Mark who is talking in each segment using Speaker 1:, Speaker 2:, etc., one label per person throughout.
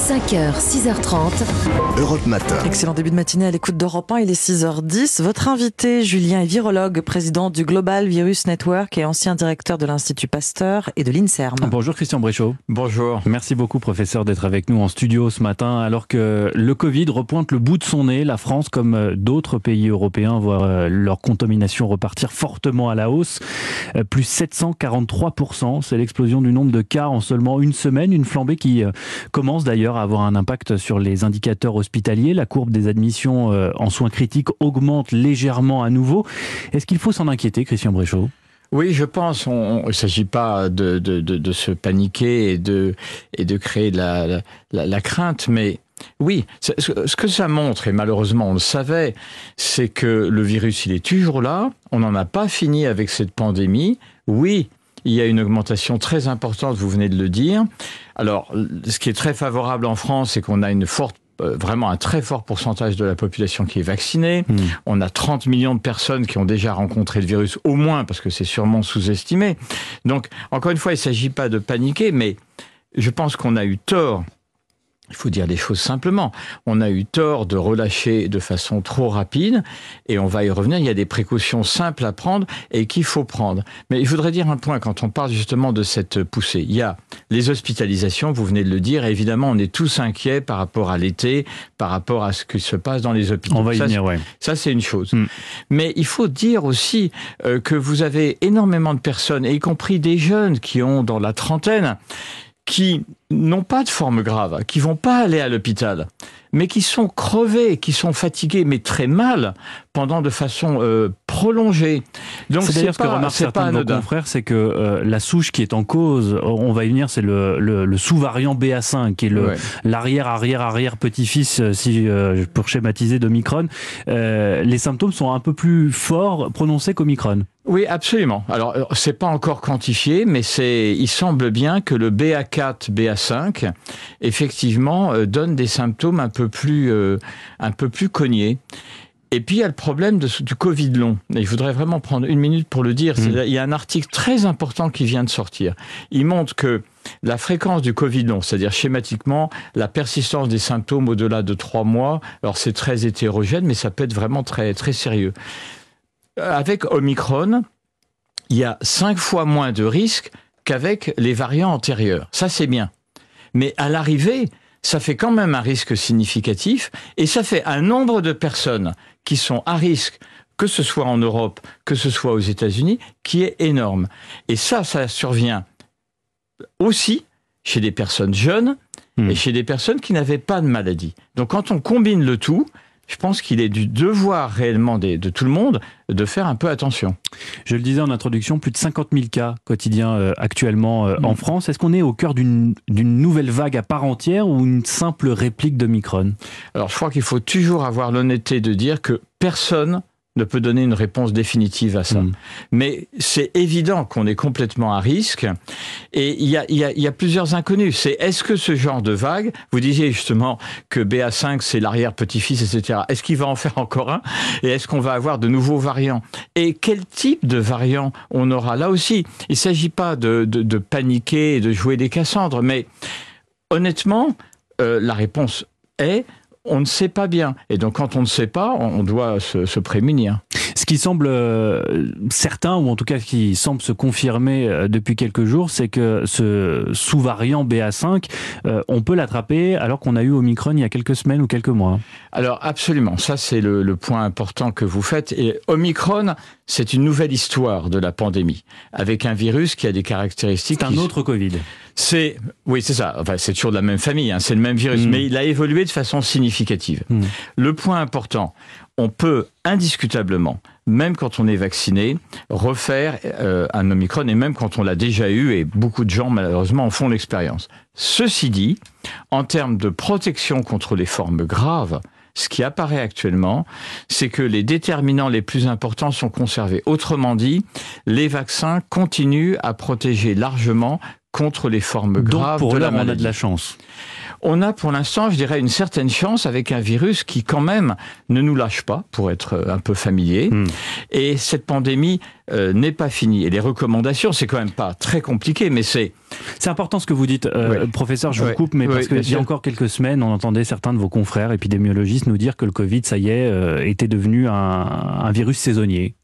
Speaker 1: 5h, 6h30.
Speaker 2: Europe Matin.
Speaker 3: Excellent début de matinée à l'écoute d'Europe 1, il est 6h10. Votre invité, Julien, est virologue, président du Global Virus Network et ancien directeur de l'Institut Pasteur et de l'INSERM.
Speaker 4: Bonjour Christian Bréchaud.
Speaker 5: Bonjour.
Speaker 4: Merci beaucoup professeur d'être avec nous en studio ce matin alors que le Covid repointe le bout de son nez. La France, comme euh, d'autres pays européens, voit euh, leur contamination repartir fortement à la hausse. Euh, plus 743%, c'est l'explosion du nombre de cas en seulement une semaine, une flambée qui commence d'ailleurs à avoir un impact sur les indicateurs hospitaliers. La courbe des admissions euh, en soins critiques augmente légèrement à nouveau. Est-ce qu'il faut s'en inquiéter, Christian Bréchaud?
Speaker 5: Oui, je pense. il ne s'agit pas de, se paniquer et de, créer de la crainte, mais oui, ce que ça montre, et malheureusement on le savait, c'est que le virus, il est toujours là. On n'en a pas fini avec cette pandémie. Oui, il y a une augmentation très importante, vous venez de le dire. Alors, ce qui est très favorable en France, c'est qu'on a une forte euh, vraiment un très fort pourcentage de la population qui est vaccinée. Mmh. On a 30 millions de personnes qui ont déjà rencontré le virus, au moins, parce que c'est sûrement sous-estimé. Donc, encore une fois, il ne s'agit pas de paniquer, mais je pense qu'on a eu tort il faut dire les choses simplement. On a eu tort de relâcher de façon trop rapide et on va y revenir. Il y a des précautions simples à prendre et qu'il faut prendre. Mais il faudrait dire un point quand on parle justement de cette poussée. Il y a les hospitalisations, vous venez de le dire, et évidemment on est tous inquiets par rapport à l'été, par rapport à ce qui se passe dans les hôpitaux.
Speaker 4: On va y
Speaker 5: ça,
Speaker 4: venir, ouais.
Speaker 5: Ça c'est une chose. Mm. Mais il faut dire aussi euh, que vous avez énormément de personnes, y compris des jeunes qui ont dans la trentaine, qui n'ont pas de forme grave, qui vont pas aller à l'hôpital, mais qui sont crevés, qui sont fatigués, mais très mal pendant de façon euh, prolongée.
Speaker 4: Donc c'est d'ailleurs ce que remarquent certains de nos confrères, c'est que euh, la souche qui est en cause, on va y venir, c'est le, le, le sous-variant BA5, qui est le l'arrière arrière arrière petit-fils, euh, si euh, pour schématiser d'Omicron. Euh, les symptômes sont un peu plus forts prononcés qu'Omicron.
Speaker 5: Oui, absolument. Alors, c'est pas encore quantifié, mais c'est, il semble bien que le BA4, BA5, effectivement, euh, donne des symptômes un peu plus, euh, un peu plus cognés. Et puis il y a le problème de, du Covid long. Et je voudrais vraiment prendre une minute pour le dire. Mmh. Il y a un article très important qui vient de sortir. Il montre que la fréquence du Covid long, c'est-à-dire schématiquement la persistance des symptômes au-delà de trois mois, alors c'est très hétérogène, mais ça peut être vraiment très très sérieux. Avec Omicron, il y a cinq fois moins de risques qu'avec les variants antérieurs. Ça c'est bien. Mais à l'arrivée, ça fait quand même un risque significatif et ça fait un nombre de personnes qui sont à risque que ce soit en Europe, que ce soit aux États-Unis, qui est énorme. Et ça, ça survient aussi chez des personnes jeunes mmh. et chez des personnes qui n'avaient pas de maladie. Donc quand on combine le tout, je pense qu'il est du devoir réellement de, de, tout le monde de faire un peu attention.
Speaker 4: Je le disais en introduction, plus de 50 000 cas quotidiens euh, actuellement euh, mmh. en France. Est-ce qu'on est au cœur d'une nouvelle vague à part entière ou une simple réplique de Micron
Speaker 5: Alors je crois qu'il faut toujours avoir l'honnêteté de dire que personne ne peut donner une réponse définitive à ça. Mmh. Mais c'est évident qu'on est complètement à risque. Et il y a, y, a, y a, plusieurs inconnus. C'est est-ce que ce genre de vague, vous disiez justement que BA5 c'est l'arrière-petit-fils, etc. Est-ce qu'il va en faire encore un? Et est-ce qu'on va avoir de nouveaux variants? Et quel type de variant on aura? Là aussi, il ne s'agit pas de, de, de, paniquer et de jouer des Cassandres, mais honnêtement, euh, la réponse est on ne sait pas bien. Et donc, quand on ne sait pas, on doit se, prémunir.
Speaker 4: Ce qui semble euh, certain, ou en tout cas qui semble se confirmer euh, depuis quelques jours, c'est que ce sous-variant BA5, euh, on peut l'attraper alors qu'on a eu Omicron il y a quelques semaines ou quelques mois.
Speaker 5: Alors absolument, ça c'est le, le, point important que vous faites. Et Omicron, c'est une nouvelle histoire de la pandémie, avec un virus qui a des caractéristiques...
Speaker 4: C'est un autre Covid.
Speaker 5: C'est oui, c'est ça. Enfin, c'est toujours de la même famille. Hein. C'est le même virus, mmh. mais il a évolué de façon significative. Mmh. Le point important, on peut indiscutablement, même quand on est vacciné, refaire euh, un Omicron, et même quand on l'a déjà eu, et beaucoup de gens malheureusement en font l'expérience. Ceci dit, en termes de protection contre les formes graves, ce qui apparaît actuellement, c'est que les déterminants les plus importants sont conservés. Autrement dit, les vaccins continuent à protéger largement contre les formes graves
Speaker 4: Donc pour
Speaker 5: de la
Speaker 4: maladie.
Speaker 5: On
Speaker 4: a de la chance.
Speaker 5: On a pour l'instant, je dirais, une certaine chance avec un virus qui quand même ne nous lâche pas, pour être un peu familier.
Speaker 4: Hmm.
Speaker 5: Et cette pandémie euh, n'est pas fini. Et les recommandations, c'est quand même pas très compliqué, mais c'est...
Speaker 4: C'est important ce que vous dites, euh, professeur, je vous coupe, mais parce qu'il y a encore quelques semaines, on entendait certains de vos confrères épidémiologistes nous dire que le Covid, ça y est, était devenu un, un virus saisonnier.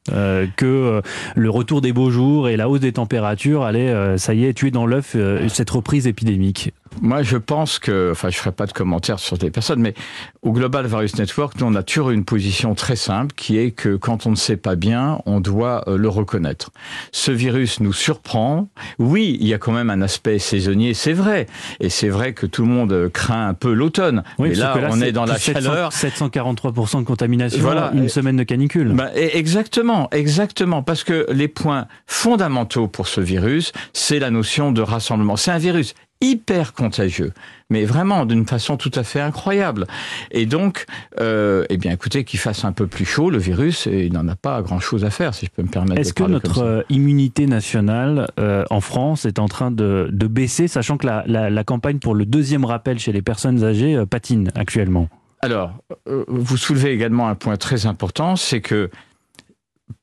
Speaker 4: que le retour des beaux jours et la hausse des températures allait, ça y est, tuer dans l'œuf cette reprise épidémique.
Speaker 5: Moi, je pense que, enfin, je ferai pas de commentaires sur des personnes, mais au Global Virus Network, nous, on a toujours une position très simple, qui est que quand on ne sait pas bien, on doit euh, le reconnaître. Ce virus nous surprend. Oui, il y a quand même un aspect saisonnier, c'est vrai. Et c'est vrai que tout le monde craint un peu l'automne.
Speaker 4: Oui, mais là, on est, dans la chaleur. 743% de contamination, voilà. une semaine de canicule.
Speaker 5: Bah, exactement, exactement. Parce que les points fondamentaux pour ce virus, c'est la notion de rassemblement. C'est un virus hyper contagieux, mais vraiment d'une façon tout à fait incroyable. Et donc, euh, eh bien, écoutez, qu'il fasse un peu plus chaud, le virus, il n'en a pas grand-chose à faire, si je peux me permettre.
Speaker 4: Est-ce que notre euh, immunité nationale euh, en France est en train de, baisser, sachant que la, campagne pour le deuxième rappel chez les personnes âgées patine actuellement?
Speaker 5: Alors, vous soulevez également un point très important, c'est que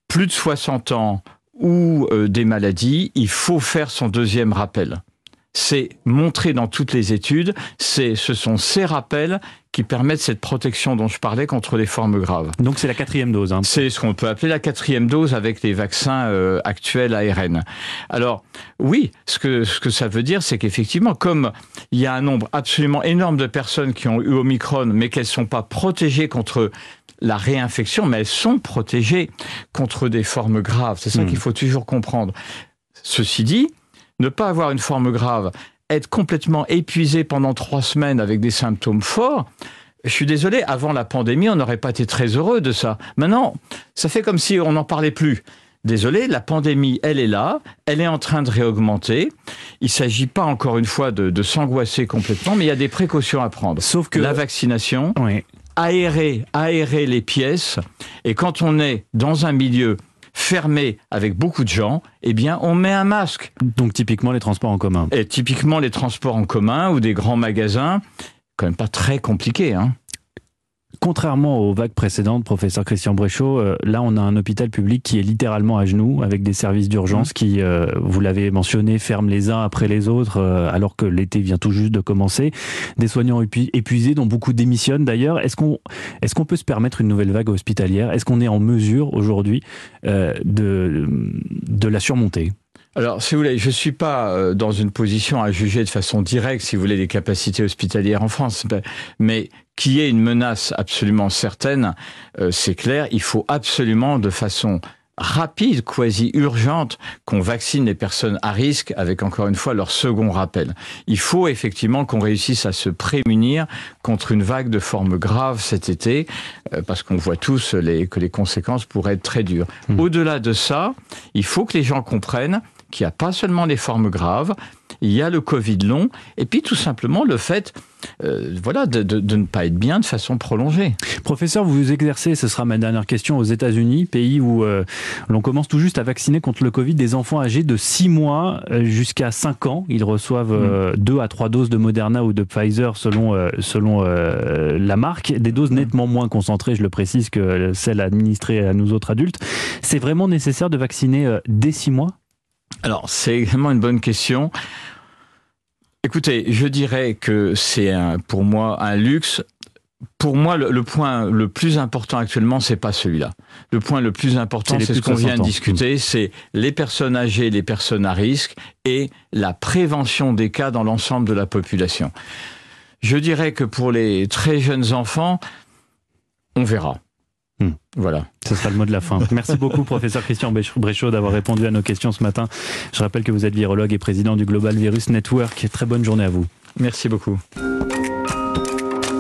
Speaker 5: plus de 60 ans ou des maladies, il faut faire son deuxième rappel c'est montré dans toutes les études, c'est, ce sont ces rappels qui permettent cette protection dont je parlais contre les formes graves.
Speaker 4: Donc c'est la quatrième dose. Hein.
Speaker 5: C'est ce qu'on peut appeler la quatrième dose avec les vaccins euh, actuels ARN. Alors oui, ce que, ce que ça veut dire, c'est qu'effectivement, comme il y a un nombre absolument énorme de personnes qui ont eu Omicron, mais qu'elles ne sont pas protégées contre la réinfection, mais elles sont protégées contre des formes graves. C'est ça hmm. qu'il faut toujours comprendre. Ceci dit, ne pas avoir une forme grave, être complètement épuisé pendant trois semaines avec des symptômes forts, je suis désolé, avant la pandémie, on n'aurait pas été très heureux de ça. Maintenant, ça fait comme si on n'en parlait plus. Désolé, la pandémie, elle est là, elle est en train de réaugmenter. Il ne s'agit pas, encore une fois, de, s'angoisser complètement, mais il y a des précautions à prendre. Sauf que la vaccination, aérer, aérer les pièces, et quand on est dans un milieu fermé avec beaucoup de gens, eh bien, on met un masque.
Speaker 4: Donc, typiquement, les transports en commun.
Speaker 5: Et typiquement, les transports en commun ou des grands magasins, quand même pas très compliqué, hein.
Speaker 4: Contrairement aux vagues précédentes, professeur Christian Bréchot, euh, là on a un hôpital public qui est littéralement à genoux, avec des services d'urgence mmh. qui, euh, vous l'avez mentionné, ferment les uns après les autres, euh, alors que l'été vient tout juste de commencer. Des soignants épuisés, dont beaucoup démissionnent d'ailleurs. Est-ce qu'on est qu'on peut se permettre une nouvelle vague hospitalière? Est-ce qu'on est en mesure aujourd'hui de, de la surmonter?
Speaker 5: Alors, si vous voulez, je suis pas dans une position à juger de façon directe, si vous voulez, les capacités hospitalières en France, mais qui est une menace absolument certaine, euh, c'est clair, il faut absolument de façon rapide, quasi urgente, qu'on vaccine les personnes à risque avec encore une fois leur second rappel. Il faut effectivement qu'on réussisse à se prémunir contre une vague de formes graves cet été, euh, parce qu'on voit tous les, que les conséquences pourraient être très dures. Mmh. Au-delà de ça, il faut que les gens comprennent qu'il n'y a pas seulement les formes graves, il y a le Covid long, et puis tout simplement le fait euh, voilà, de, ne pas être bien de façon prolongée.
Speaker 4: Professeur, vous vous exercez, ce sera ma dernière question, aux États-Unis, pays où euh, l'on commence tout juste à vacciner contre le Covid des enfants âgés de 6 mois euh, jusqu'à 5 ans. Ils reçoivent 2 mm. à 3 doses de Moderna ou de Pfizer selon, selon la marque, des doses mm. nettement moins concentrées, je le précise, que celles administrées à nous autres adultes. C'est vraiment nécessaire de vacciner dès 6 mois?
Speaker 5: Alors, c'est également une bonne question. Écoutez, je dirais que c'est pour moi un luxe. Pour moi, le, point le plus important actuellement, c'est pas celui-là. Le point le plus important, c'est ce qu'on vient de discuter, c'est les personnes âgées, les personnes à risque et la prévention des cas dans l'ensemble de la population. Je dirais que pour les très jeunes enfants, on verra.
Speaker 4: Hmm. Voilà. Ce sera le mot de la fin. Merci beaucoup, professeur Christian Bréchaud, d'avoir répondu à nos questions ce matin. Je rappelle que vous êtes virologue et président du Global Virus Network. Très bonne journée à vous.
Speaker 5: Merci beaucoup.